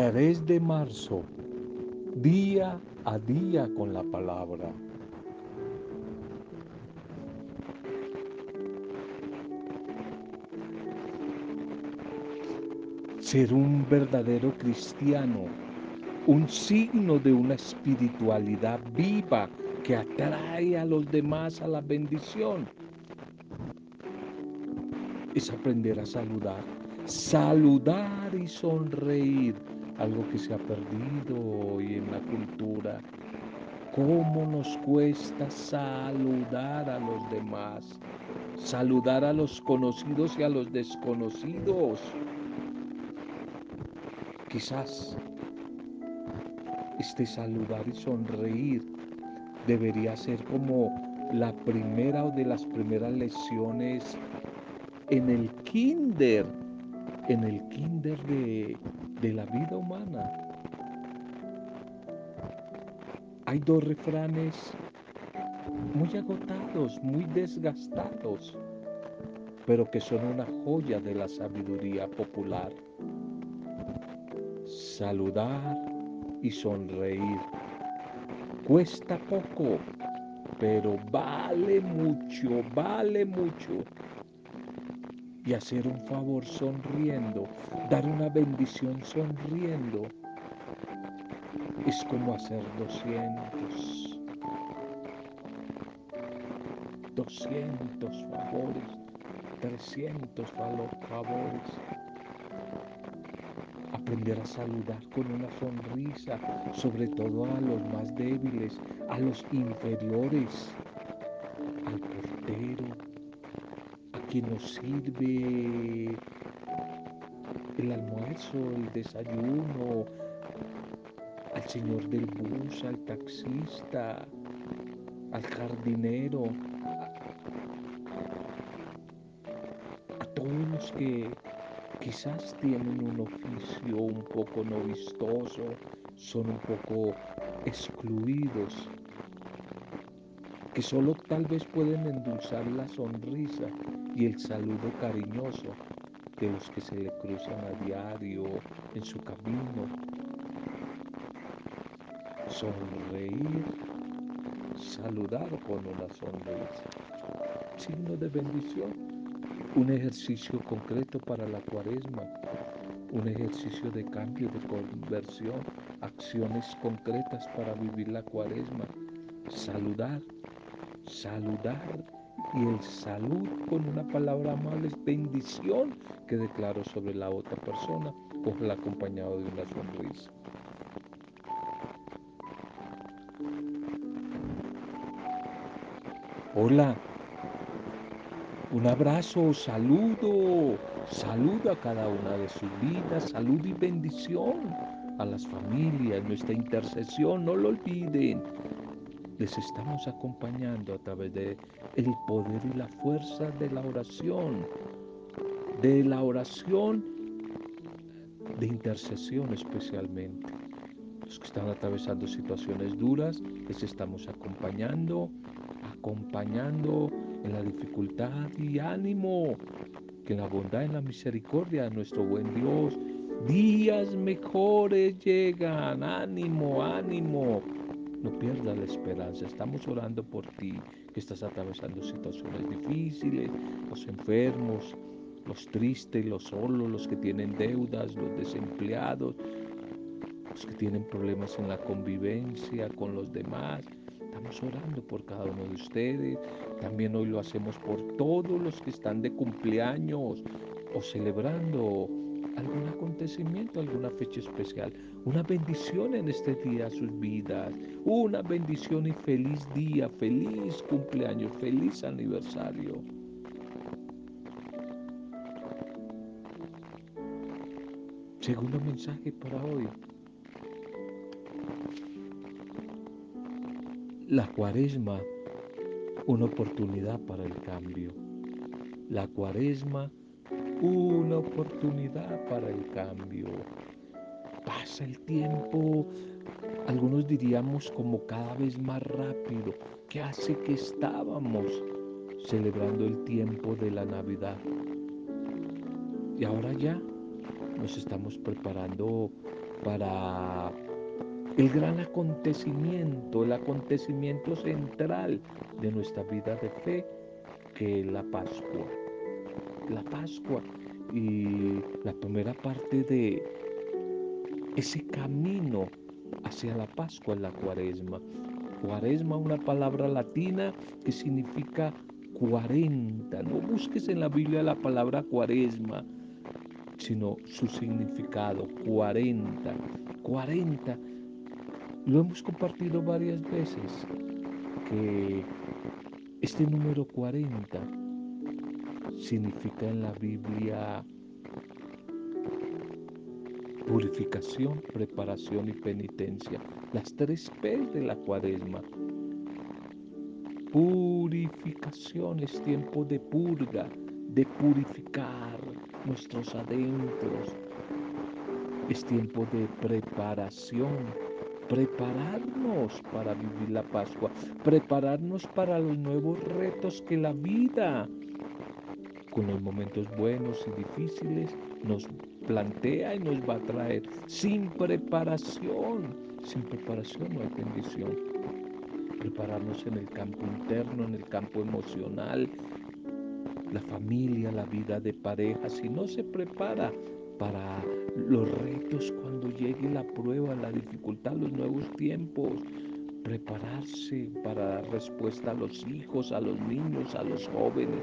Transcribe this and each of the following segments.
3 de marzo, día a día con la palabra. Ser un verdadero cristiano, un signo de una espiritualidad viva que atrae a los demás a la bendición, es aprender a saludar, saludar y sonreír algo que se ha perdido hoy en la cultura. ¿Cómo nos cuesta saludar a los demás? Saludar a los conocidos y a los desconocidos. Quizás este saludar y sonreír debería ser como la primera o de las primeras lecciones en el kinder, en el kinder de, de la vida humana. Hay dos refranes muy agotados, muy desgastados, pero que son una joya de la sabiduría popular. Saludar y sonreír. Cuesta poco, pero vale mucho, vale mucho y hacer un favor sonriendo, dar una bendición sonriendo, es como hacer 200, 200 favores, 300 favores. Aprender a saludar con una sonrisa, sobre todo a los más débiles, a los inferiores, nos sirve el almuerzo, el desayuno, al señor del bus, al taxista, al jardinero, a, todos los que quizás tienen un oficio un poco no vistoso, son un poco excluidos, que solo tal vez pueden endulzar la sonrisa y el saludo cariñoso de los que se le cruzan a diario en su camino. Sonreír, saludar con una sonrisa, signo de bendición, un ejercicio concreto para la cuaresma, un ejercicio de cambio, de conversión, acciones concretas para vivir la cuaresma, saludar, saludar y el salud con una palabra amable es bendición que declaro sobre la otra persona, el acompañado de una sonrisa. Hola, un abrazo, saludo, saludo a cada una de sus vidas, salud y bendición a las familias, nuestra intercesión, no lo olviden les estamos acompañando a través de el poder y la fuerza de la oración, de la oración de intercesión especialmente. Los que están atravesando situaciones duras, les estamos acompañando, acompañando en la dificultad y ánimo, que en la bondad y la misericordia de nuestro buen Dios, días mejores llegan, ánimo, ánimo no pierdas la esperanza. Estamos orando por ti que estás atravesando situaciones difíciles, los enfermos, los tristes, los solos, los que tienen deudas, los desempleados, los que tienen problemas en la convivencia con los demás. Estamos orando por cada uno de ustedes. También hoy lo hacemos por todos los que están de cumpleaños o celebrando algún acontecimiento, alguna fecha especial. Una bendición en este día a sus vidas. Una bendición y feliz día, feliz cumpleaños, feliz aniversario. Segundo mensaje para hoy. La cuaresma, una oportunidad para el cambio. La cuaresma, una oportunidad para el cambio. Pasa el tiempo, algunos diríamos como cada vez más rápido, que hace que estábamos celebrando el tiempo de la Navidad. Y ahora ya nos estamos preparando para el gran acontecimiento, el acontecimiento central de nuestra vida de fe, que es la Pascua. La Pascua y la primera parte de ese camino hacia la Pascua en la cuaresma. Cuaresma, una palabra latina que significa 40. No busques en la Biblia la palabra cuaresma, sino su significado, 40. 40. Lo hemos compartido varias veces, que este número 40 significa en la Biblia purificación, preparación y penitencia. Las tres P de la cuaresma. Purificación es tiempo de purga, de purificar nuestros adentros. Es tiempo de preparación, prepararnos para vivir la Pascua, prepararnos para los nuevos retos que la vida, con los momentos buenos y difíciles, nos plantea y nos va a traer. Sin preparación, sin preparación no hay bendición. Prepararnos en el campo interno, en el campo emocional, la familia, la vida de pareja. Si no se prepara para los retos cuando llegue la prueba, la dificultad, los nuevos tiempos, prepararse para dar respuesta a los hijos, a los niños, a los jóvenes,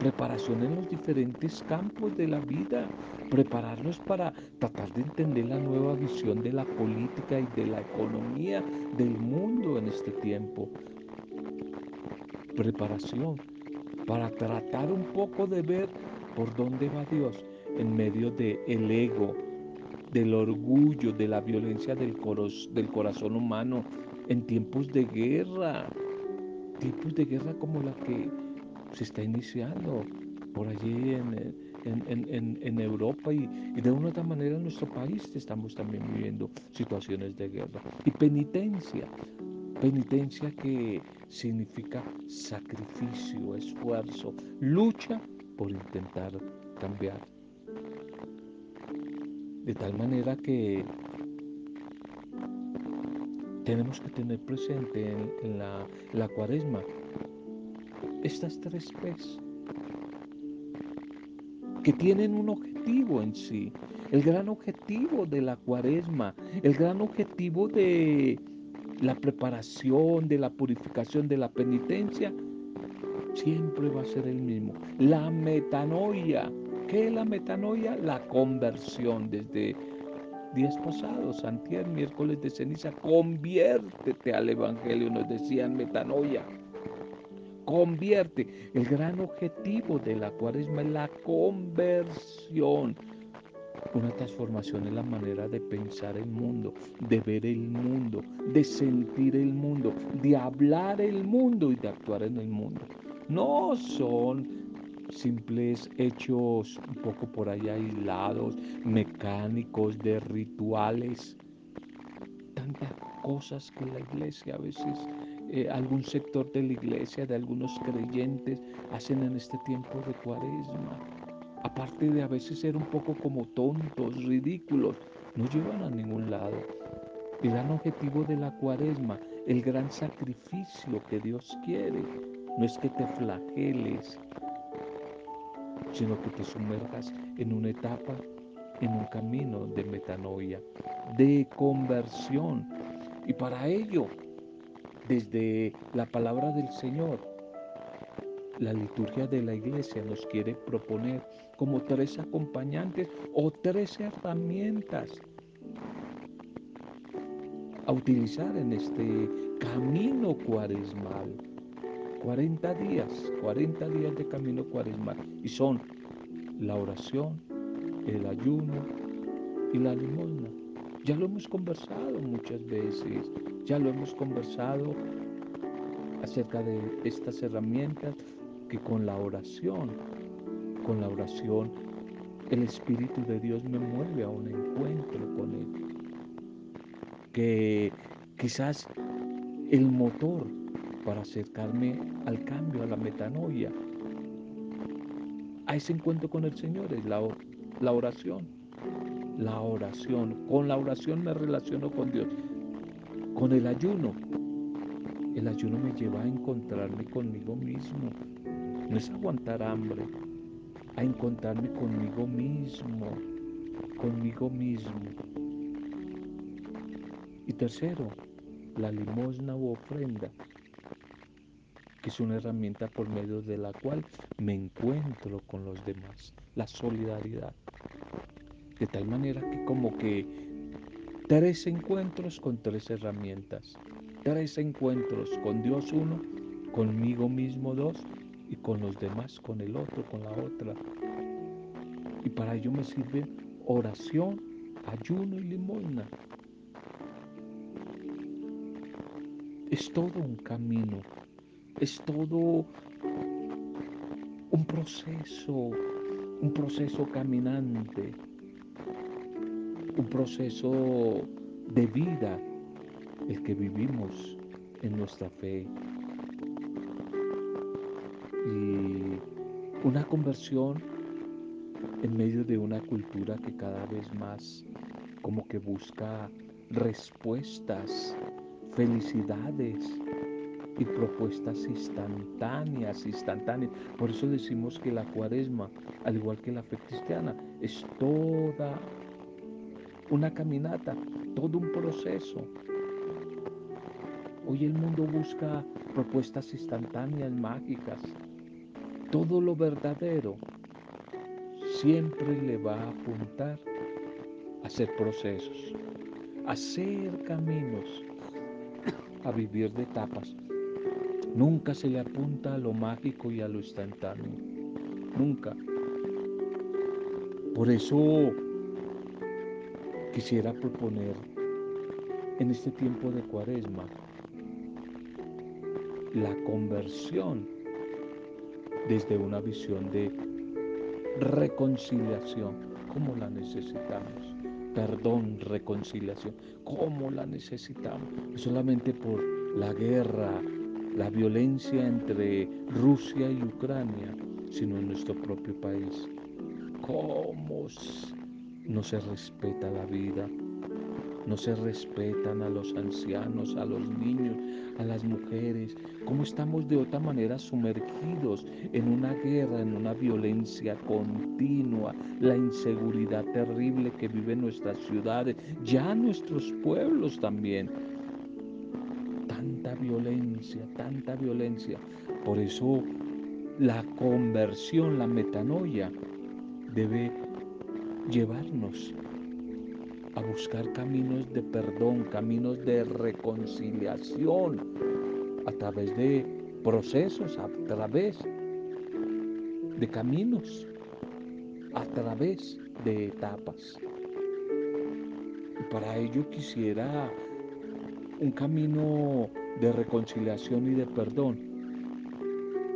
preparación en los diferentes campos de la vida, prepararnos para tratar de entender la nueva visión de la política y de la economía del mundo en este tiempo. Preparación para tratar un poco de ver por dónde va Dios en medio del el ego, del orgullo, de la violencia del, del corazón humano en tiempos de guerra, tiempos de guerra como la que se está iniciando por allí en, en, Europa y, de una u otra manera en nuestro país estamos también viviendo situaciones de guerra. Y penitencia, penitencia que significa sacrificio, esfuerzo, lucha por intentar cambiar. De tal manera que tenemos que tener presente en, la, la cuaresma estas tres P's que tienen un objetivo en sí. El gran objetivo de la cuaresma, el gran objetivo de la preparación, de la purificación, de la penitencia, siempre va a ser el mismo. La metanoia. ¿Qué es la metanoia? La conversión desde días pasados, antier, miércoles de ceniza, conviértete al Evangelio, nos decían metanoia convierte. El gran objetivo de la cuaresma es la conversión. Una transformación en la manera de pensar el mundo, de ver el mundo, de sentir el mundo, de hablar el mundo y de actuar en el mundo. No son simples hechos un poco por ahí aislados, mecánicos, de rituales. Tantas cosas que la iglesia a veces eh, algún sector de la iglesia, de algunos creyentes, hacen en este tiempo de cuaresma. Aparte de a veces ser un poco como tontos, ridículos, no llevan a ningún lado. El gran objetivo de la cuaresma, el gran sacrificio que Dios quiere, no es que te flageles, sino que te sumerjas en una etapa, en un camino de metanoia, de conversión. Y para ello desde la palabra del Señor. La liturgia de la iglesia nos quiere proponer como tres acompañantes o tres herramientas a utilizar en este camino cuaresmal. 40 días, 40 días de camino cuaresmal. Y son la oración, el ayuno y la limosna. Ya lo hemos conversado muchas veces. Ya lo hemos conversado acerca de estas herramientas que con la oración, con la oración, el Espíritu de Dios me mueve a un encuentro con Él. Que quizás el motor para acercarme al cambio, a la metanoia, a ese encuentro con el Señor es la, la oración. La oración. Con la oración me relaciono con Dios. Con el ayuno. El ayuno me lleva a encontrarme conmigo mismo. No es aguantar hambre, a encontrarme conmigo mismo, conmigo mismo. Y tercero, la limosna u ofrenda, que es una herramienta por medio de la cual me encuentro con los demás, la solidaridad. De tal manera que como que tres encuentros con tres herramientas, tres encuentros con Dios uno, conmigo mismo dos y con los demás con el otro, con la otra. Y para ello me sirve oración, ayuno y limosna. Es todo un camino, es todo un proceso, un proceso caminante, un proceso de vida el que vivimos en nuestra fe. Y una conversión en medio de una cultura que cada vez más como que busca respuestas, felicidades y propuestas instantáneas, instantáneas. Por eso decimos que la cuaresma, al igual que la fe cristiana, es toda una caminata, todo un proceso. Hoy el mundo busca propuestas instantáneas, mágicas. Todo lo verdadero siempre le va a apuntar a hacer procesos, a hacer caminos, a vivir de etapas. Nunca se le apunta a lo mágico y a lo instantáneo. Nunca. Por eso quisiera proponer en este tiempo de cuaresma la conversión desde una visión de reconciliación, como la necesitamos. Perdón, reconciliación, como la necesitamos. No solamente por la guerra, la violencia entre Rusia y Ucrania, sino en nuestro propio país. Cómo no se respeta la vida, no se respetan a los ancianos, a los niños, a las mujeres, cómo estamos de otra manera sumergidos en una guerra, en una violencia continua, la inseguridad terrible que viven nuestras ciudades, ya nuestros pueblos también. Tanta violencia, tanta violencia. Por eso la conversión, la metanoia, debe llevarnos a buscar caminos de perdón, caminos de reconciliación, a través de procesos, a través de caminos, a través de etapas. Para ello quisiera un camino de reconciliación y de perdón,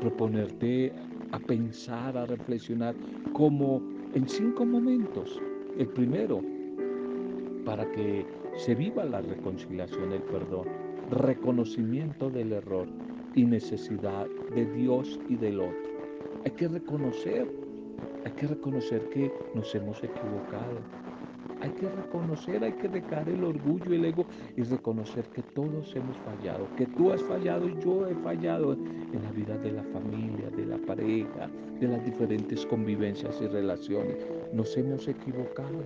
proponerte a pensar, a reflexionar como en cinco momentos. El primero, para que se viva la reconciliación, el perdón, reconocimiento del error y necesidad de Dios y del otro. Hay que reconocer, hay que reconocer que nos hemos equivocado. Hay que reconocer, hay que dejar el orgullo, el ego y reconocer que todos hemos fallado, que tú has fallado y yo he fallado en la vida de la familia, de la pareja, de las diferentes convivencias y relaciones. Nos hemos equivocado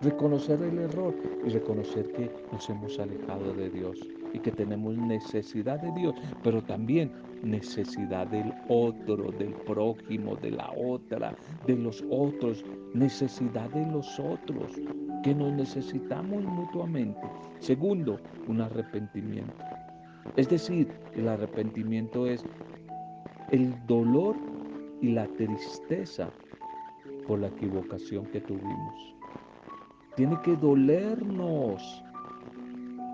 reconocer el error y reconocer que nos hemos alejado de Dios y que tenemos necesidad de Dios, pero también necesidad del otro, del prójimo, de la otra, de los otros, necesidad de los otros, que nos necesitamos mutuamente. Segundo, un arrepentimiento. Es decir, el arrepentimiento es el dolor y la tristeza por la equivocación que tuvimos. Tiene que dolernos.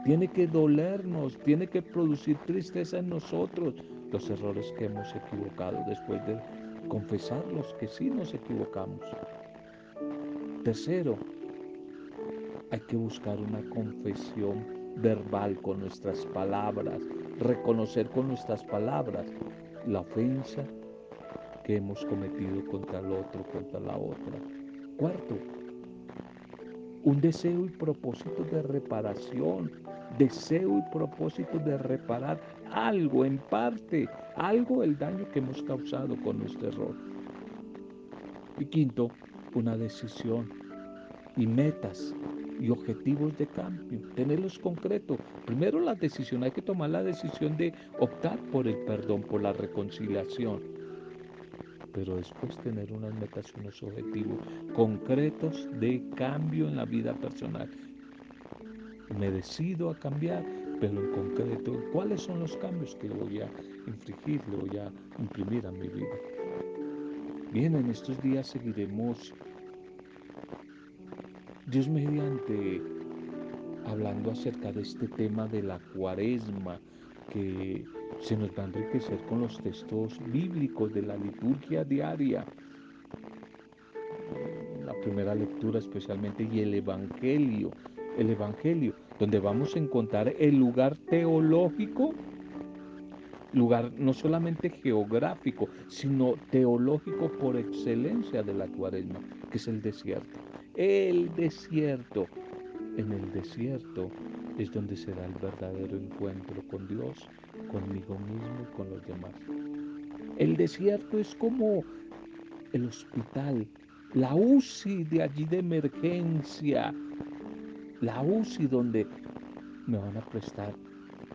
Tiene que dolernos, tiene que producir tristeza en nosotros los errores que hemos equivocado después de confesarlos que sí nos equivocamos. Tercero, hay que buscar una confesión verbal con nuestras palabras, reconocer con nuestras palabras la ofensa que hemos cometido contra el otro, contra la otra. Cuarto, un deseo y propósito de reparación, deseo y propósito de reparar algo en parte, algo el daño que hemos causado con nuestro error. Y quinto, una decisión y metas y objetivos de cambio, tenerlos concretos. Primero la decisión, hay que tomar la decisión de optar por el perdón, por la reconciliación, pero después tener unas metas, unos objetivos concretos de cambio en la vida personal. Me decido a cambiar, pero en concreto, ¿cuáles son los cambios que voy a infringir, le voy a imprimir a mi vida? Bien, en estos días seguiremos Dios mediante hablando acerca de este tema de la cuaresma que se nos va a enriquecer con los textos bíblicos de la liturgia diaria. La primera lectura especialmente y el Evangelio, el Evangelio, donde vamos a encontrar el lugar teológico, lugar no solamente geográfico, sino teológico por excelencia de la cuaresma, que es el desierto el desierto. En el desierto es donde se da el verdadero encuentro con Dios, conmigo mismo y con los demás. El desierto es como el hospital, la UCI de allí de emergencia, la UCI donde me van a prestar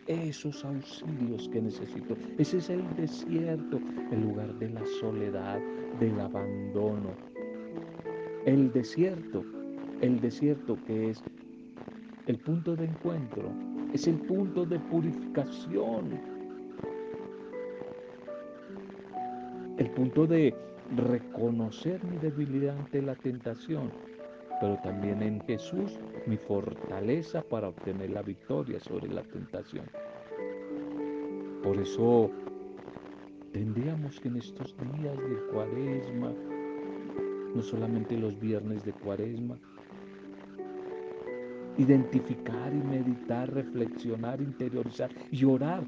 esos auxilios que necesito. Ese es el desierto, el lugar de la soledad, del abandono, el desierto, el desierto que es el punto de encuentro, es el punto de purificación, el punto de reconocer mi debilidad ante la tentación, pero también en Jesús mi fortaleza para obtener la victoria sobre la tentación. Por eso tendríamos que en estos días de cuaresma, no solamente los viernes de cuaresma. Identificar y meditar, reflexionar, interiorizar y orar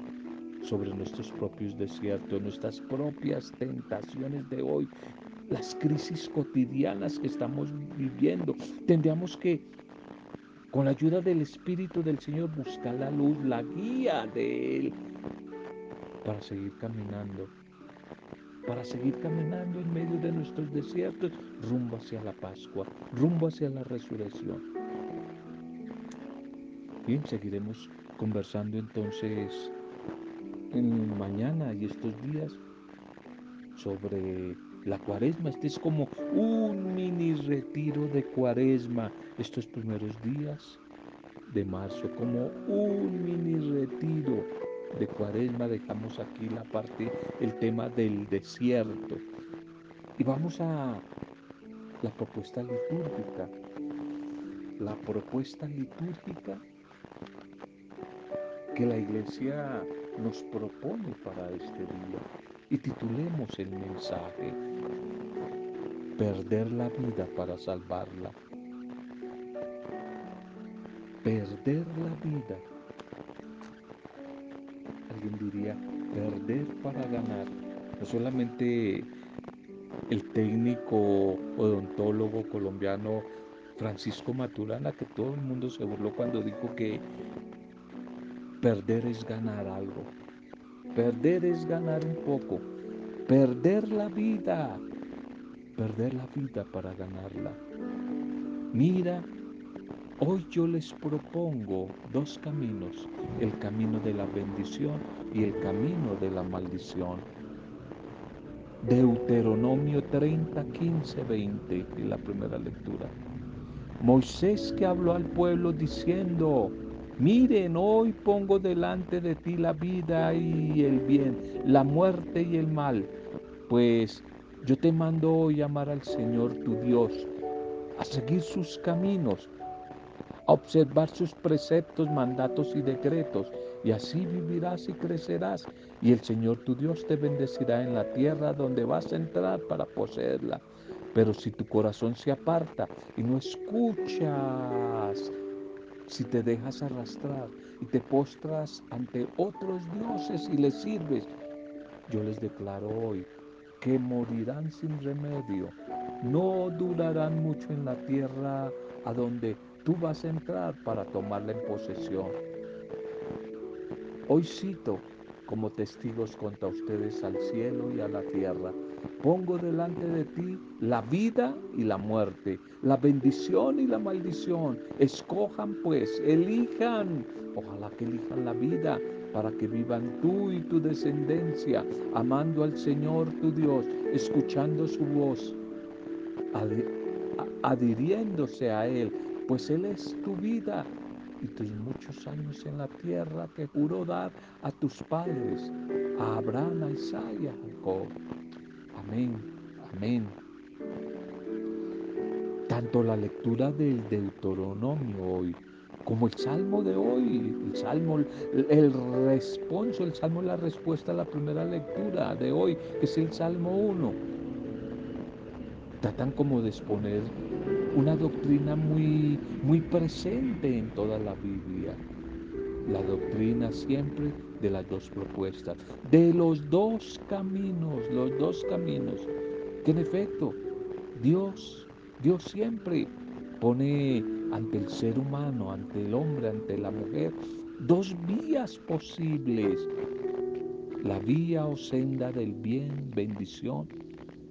sobre nuestros propios desiertos, nuestras propias tentaciones de hoy, las crisis cotidianas que estamos viviendo. Tendríamos que, con la ayuda del Espíritu del Señor, buscar la luz, la guía de Él, para seguir caminando para seguir caminando en medio de nuestros desiertos rumbo hacia la Pascua, rumbo hacia la resurrección. Bien, seguiremos conversando entonces en mañana y estos días sobre la cuaresma. Este es como un mini retiro de cuaresma estos primeros días de marzo, como un mini retiro de cuaresma dejamos aquí la parte, el tema del desierto. Y vamos a la propuesta litúrgica. La propuesta litúrgica que la iglesia nos propone para este día. Y titulemos el mensaje, Perder la vida para salvarla. Perder la vida diría, perder para ganar. No solamente el técnico odontólogo colombiano Francisco Maturana, que todo el mundo se burló cuando dijo que perder es ganar algo. Perder es ganar un poco. Perder la vida. Perder la vida para ganarla. Mira Hoy yo les propongo dos caminos, el camino de la bendición y el camino de la maldición. Deuteronomio 30, 15, 20 en la primera lectura. Moisés que habló al pueblo diciendo, miren, hoy pongo delante de ti la vida y el bien, la muerte y el mal, pues yo te mando hoy amar al Señor tu Dios, a seguir sus caminos a observar sus preceptos, mandatos y decretos, y así vivirás y crecerás, y el Señor tu Dios te bendecirá en la tierra donde vas a entrar para poseerla. Pero si tu corazón se aparta y no escuchas, si te dejas arrastrar y te postras ante otros dioses y les sirves, yo les declaro hoy que morirán sin remedio, no durarán mucho en la tierra a donde tú vas a entrar para tomarla en posesión. Hoy cito como testigos contra ustedes al cielo y a la tierra. Pongo delante de ti la vida y la muerte, la bendición y la maldición. Escojan pues, elijan. Ojalá que elijan la vida para que vivan tú y tu descendencia, amando al Señor tu Dios, escuchando su voz, adhiriéndose a Él, pues Él es tu vida y tus muchos años en la tierra que juró dar a tus padres, a Abraham, a Isaac y a Jacob. Amén, amén. Tanto la lectura del Deuteronomio hoy como el salmo de hoy, el salmo, el responso, el salmo la respuesta a la primera lectura de hoy, que es el salmo 1. Tratan como de exponer una doctrina muy, muy presente en toda la Biblia. La doctrina siempre de las dos propuestas, de los dos caminos, los dos caminos, que en efecto Dios, Dios siempre pone ante el ser humano, ante el hombre, ante la mujer, dos vías posibles. La vía o senda del bien, bendición,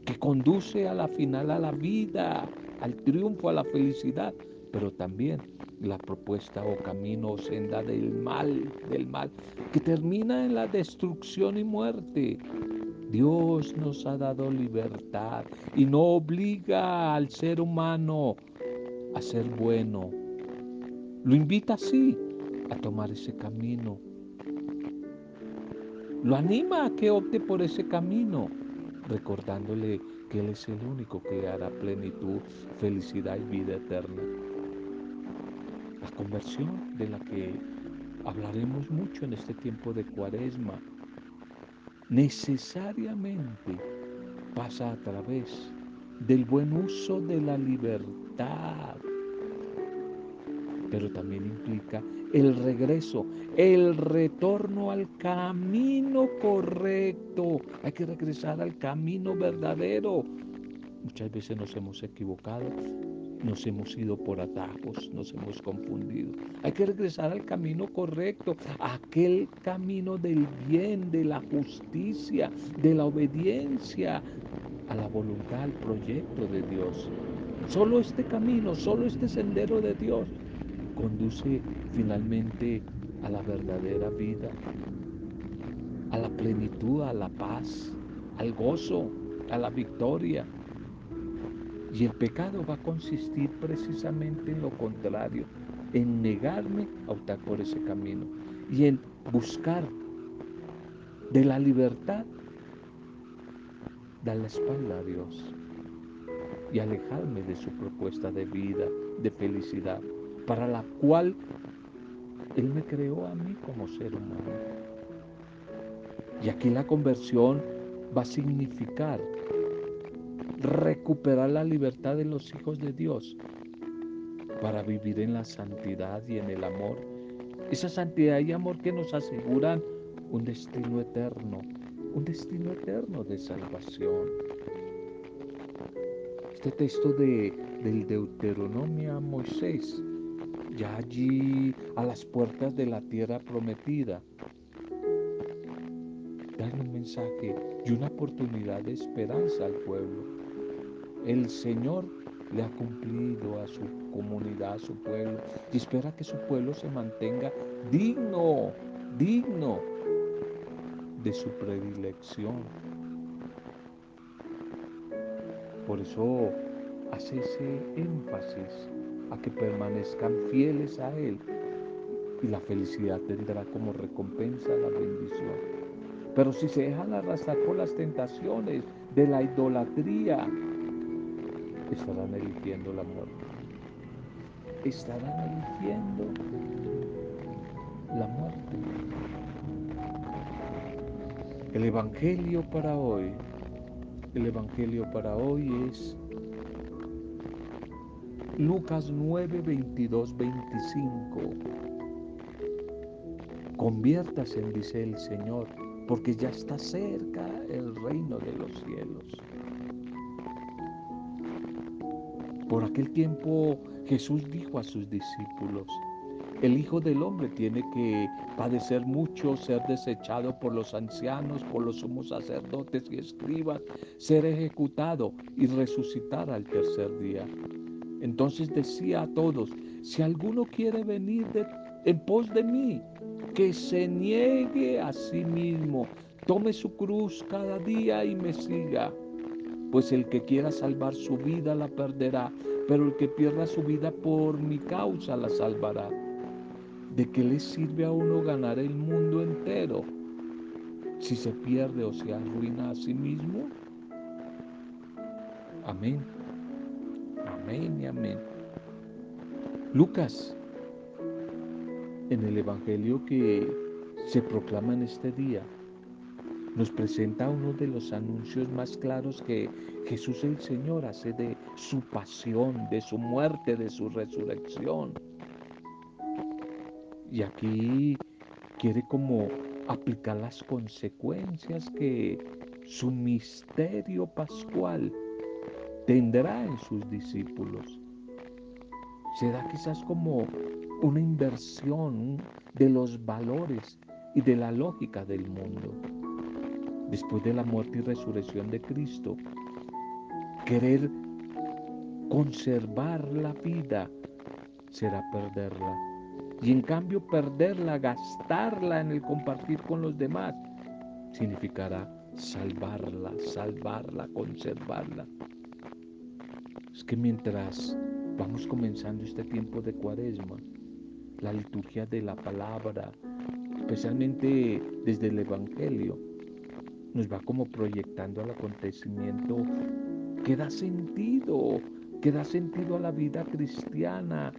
que conduce a la final a la vida, al triunfo, a la felicidad, pero también la propuesta o camino o senda del mal, del mal, que termina en la destrucción y muerte. Dios nos ha dado libertad y no obliga al ser humano a ser bueno. Lo invita sí a tomar ese camino. Lo anima a que opte por ese camino, recordándole que Él es el único que le hará plenitud, felicidad y vida eterna. La conversión de la que hablaremos mucho en este tiempo de cuaresma necesariamente pasa a través del buen uso de la libertad, pero también implica el regreso, el retorno al camino correcto. Hay que regresar al camino verdadero. Muchas veces nos hemos equivocado, nos hemos ido por atajos, nos hemos confundido. Hay que regresar al camino correcto, aquel camino del bien, de la justicia, de la obediencia a la voluntad, al proyecto de Dios. Solo este camino, solo este sendero de Dios conduce finalmente a la verdadera vida, a la plenitud, a la paz, al gozo, a la victoria. Y el pecado va a consistir precisamente en lo contrario, en negarme a optar por ese camino y en buscar de la libertad, dar la espalda a Dios y alejarme de su propuesta de vida, de felicidad, para la cual Él me creó a mí como ser humano. Y aquí la conversión va a significar recuperar la libertad de los hijos de Dios para vivir en la santidad y en el amor. Esa santidad y amor que nos aseguran un destino eterno, un destino eterno de salvación. Este texto de, del Deuteronomio a Moisés ya allí a las puertas de la tierra prometida. Dan un mensaje y una oportunidad de esperanza al pueblo. El Señor le ha cumplido a su comunidad, a su pueblo, y espera que su pueblo se mantenga digno, digno de su predilección. Por eso hace ese énfasis a que permanezcan fieles a Él y la felicidad tendrá como recompensa la bendición. Pero si se dejan arrastrar por las tentaciones de la idolatría, estarán eligiendo la muerte. Estarán eligiendo la muerte. El Evangelio para hoy, el Evangelio para hoy es Lucas 9, 22, 25. Conviértase, dice el Señor, porque ya está cerca el reino de los cielos. Por aquel tiempo Jesús dijo a sus discípulos, el Hijo del Hombre tiene que padecer mucho, ser desechado por los ancianos, por los sumos sacerdotes y escribas, ser ejecutado y resucitar al tercer día. Entonces decía a todos, si alguno quiere venir en pos de mí, que se niegue a sí mismo, tome su cruz cada día y me siga. Pues el que quiera salvar su vida la perderá, pero el que pierda su vida por mi causa la salvará. ¿De qué le sirve a uno ganar el mundo entero si se pierde o se arruina a sí mismo? Amén. Amén amén. Lucas, en el Evangelio que se proclama en este día, nos presenta uno de los anuncios más claros que Jesús el Señor hace de su pasión, de su muerte, de su resurrección. Y aquí quiere como aplicar las consecuencias que su misterio pascual tendrá en sus discípulos. Será quizás como una inversión de los valores y de la lógica del mundo. Después de la muerte y resurrección de Cristo, querer conservar la vida será perderla. Y en cambio perderla, gastarla en el compartir con los demás, significará salvarla, salvarla, conservarla. Que mientras vamos comenzando este tiempo de cuaresma, la liturgia de la palabra, especialmente desde el Evangelio, nos va como proyectando al acontecimiento que da sentido, que da sentido a la vida cristiana,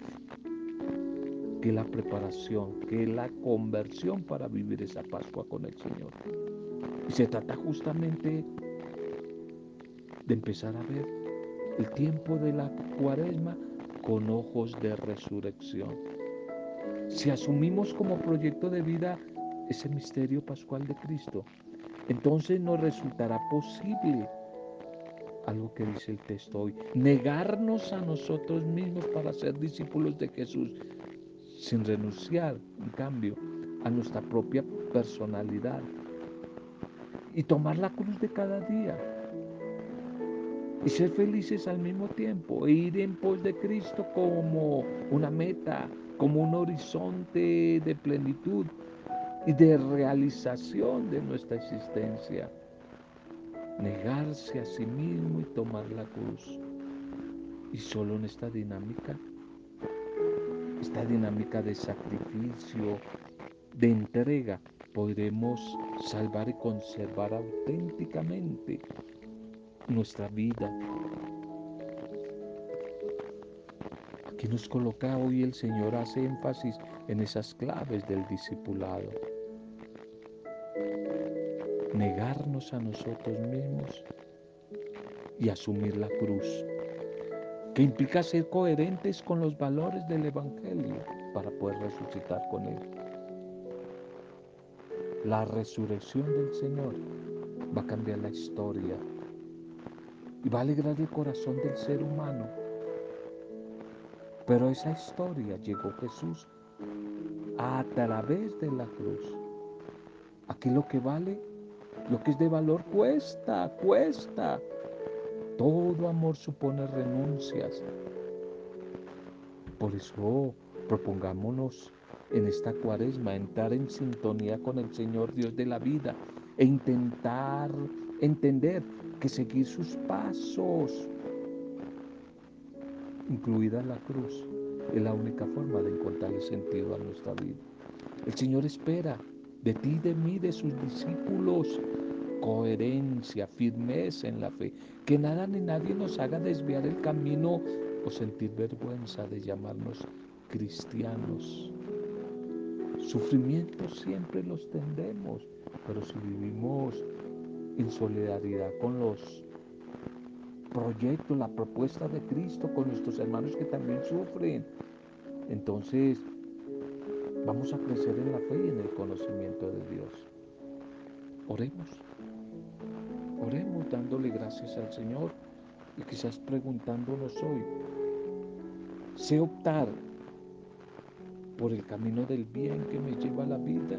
que la preparación, que la conversión para vivir esa Pascua con el Señor. Y se trata justamente de empezar a ver el tiempo de la cuaresma con ojos de resurrección. Si asumimos como proyecto de vida ese misterio pascual de Cristo, entonces nos resultará posible algo que dice el texto hoy, negarnos a nosotros mismos para ser discípulos de Jesús, sin renunciar, en cambio, a nuestra propia personalidad y tomar la cruz de cada día y ser felices al mismo tiempo e ir en pos de Cristo como una meta, como un horizonte de plenitud y de realización de nuestra existencia. Negarse a sí mismo y tomar la cruz. Y solo en esta dinámica esta dinámica de sacrificio, de entrega, podremos salvar y conservar auténticamente nuestra vida. Aquí nos coloca hoy el Señor, hace énfasis en esas claves del discipulado. Negarnos a nosotros mismos y asumir la cruz que implica ser coherentes con los valores del Evangelio para poder resucitar con Él. La resurrección del Señor va a cambiar la historia y va a alegrar el corazón del ser humano. Pero esa historia llegó Jesús a través de la cruz. Aquí lo que vale, lo que es de valor cuesta, cuesta. Todo amor supone renuncias. Por eso propongámonos en esta cuaresma entrar en sintonía con el Señor Dios de la vida e intentar entender que seguir sus pasos, incluida la cruz, es la única forma de encontrarle sentido a nuestra vida. El Señor espera de ti, de mí, de sus discípulos, coherencia, firmeza en la fe, que nada ni nadie nos haga desviar el camino o sentir vergüenza de llamarnos cristianos. Sufrimientos siempre los tendremos, pero si vivimos en solidaridad con los proyectos, la propuesta de Cristo, con nuestros hermanos que también sufren, entonces vamos a crecer en la fe y en el conocimiento de Dios. Oremos. Oremos dándole gracias al Señor y quizás preguntándonos hoy, Sé optar por el camino del bien que me lleva a la vida.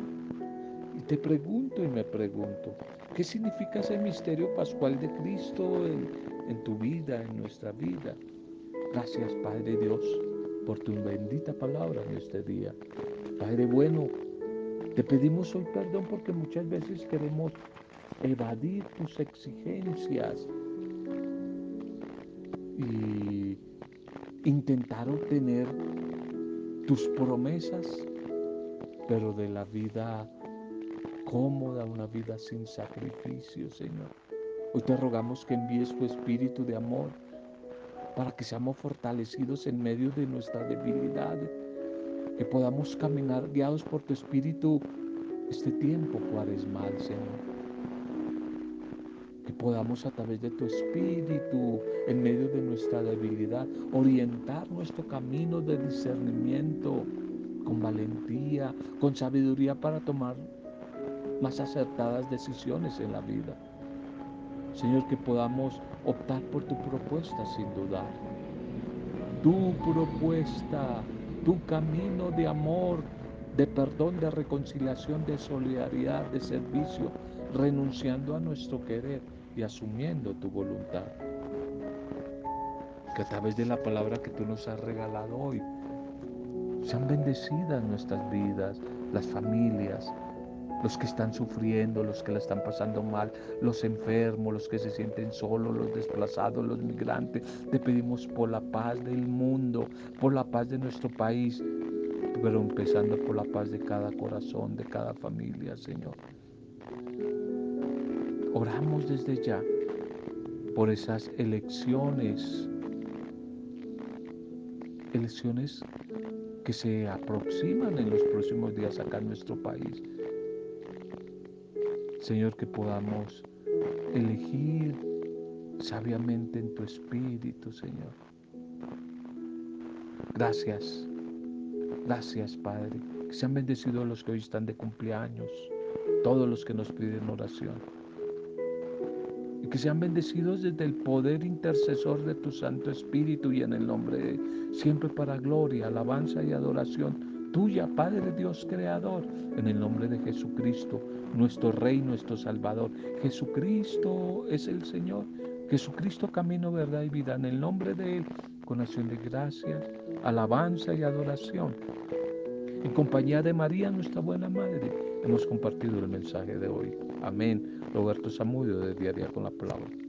Te pregunto y me pregunto, ¿qué significa ese misterio pascual de Cristo en, en tu vida, en nuestra vida? Gracias Padre Dios por tu bendita palabra en este día. Padre bueno, te pedimos hoy perdón porque muchas veces queremos evadir tus exigencias y intentar obtener tus promesas, pero de la vida cómoda, una vida sin sacrificio, Señor. Hoy te rogamos que envíes tu espíritu de amor para que seamos fortalecidos en medio de nuestra debilidad, que podamos caminar guiados por tu espíritu este tiempo cuaresmal, Señor. Que podamos a través de tu espíritu, en medio de nuestra debilidad, orientar nuestro camino de discernimiento con valentía, con sabiduría para tomar más acertadas decisiones en la vida. Señor, que podamos optar por tu propuesta sin dudar. Tu propuesta, tu camino de amor, de perdón, de reconciliación, de solidaridad, de servicio, renunciando a nuestro querer y asumiendo tu voluntad. Que a través de la palabra que tú nos has regalado hoy, sean bendecidas nuestras vidas, las familias, los que están sufriendo, los que la están pasando mal, los enfermos, los que se sienten solos, los desplazados, los migrantes. Te pedimos por la paz del mundo, por la paz de nuestro país, pero empezando por la paz de cada corazón, de cada familia, Señor. Oramos desde ya por esas elecciones, elecciones que se aproximan en los próximos días acá en nuestro país. Señor, que podamos elegir sabiamente en tu espíritu, Señor. Gracias, gracias, Padre. Que sean bendecidos los que hoy están de cumpleaños, todos los que nos piden oración. Y que sean bendecidos desde el poder intercesor de tu Santo Espíritu y en el nombre de siempre para gloria, alabanza y adoración tuya, Padre Dios Creador, en el nombre de Jesucristo, nuestro Rey, nuestro Salvador. Jesucristo es el Señor. Jesucristo camino, verdad y vida. En el nombre de Él, con acción de gracias, alabanza y adoración. En compañía de María, nuestra buena Madre, hemos compartido el mensaje de hoy. Amén. Roberto Zamudio de Diaria con la Palabra.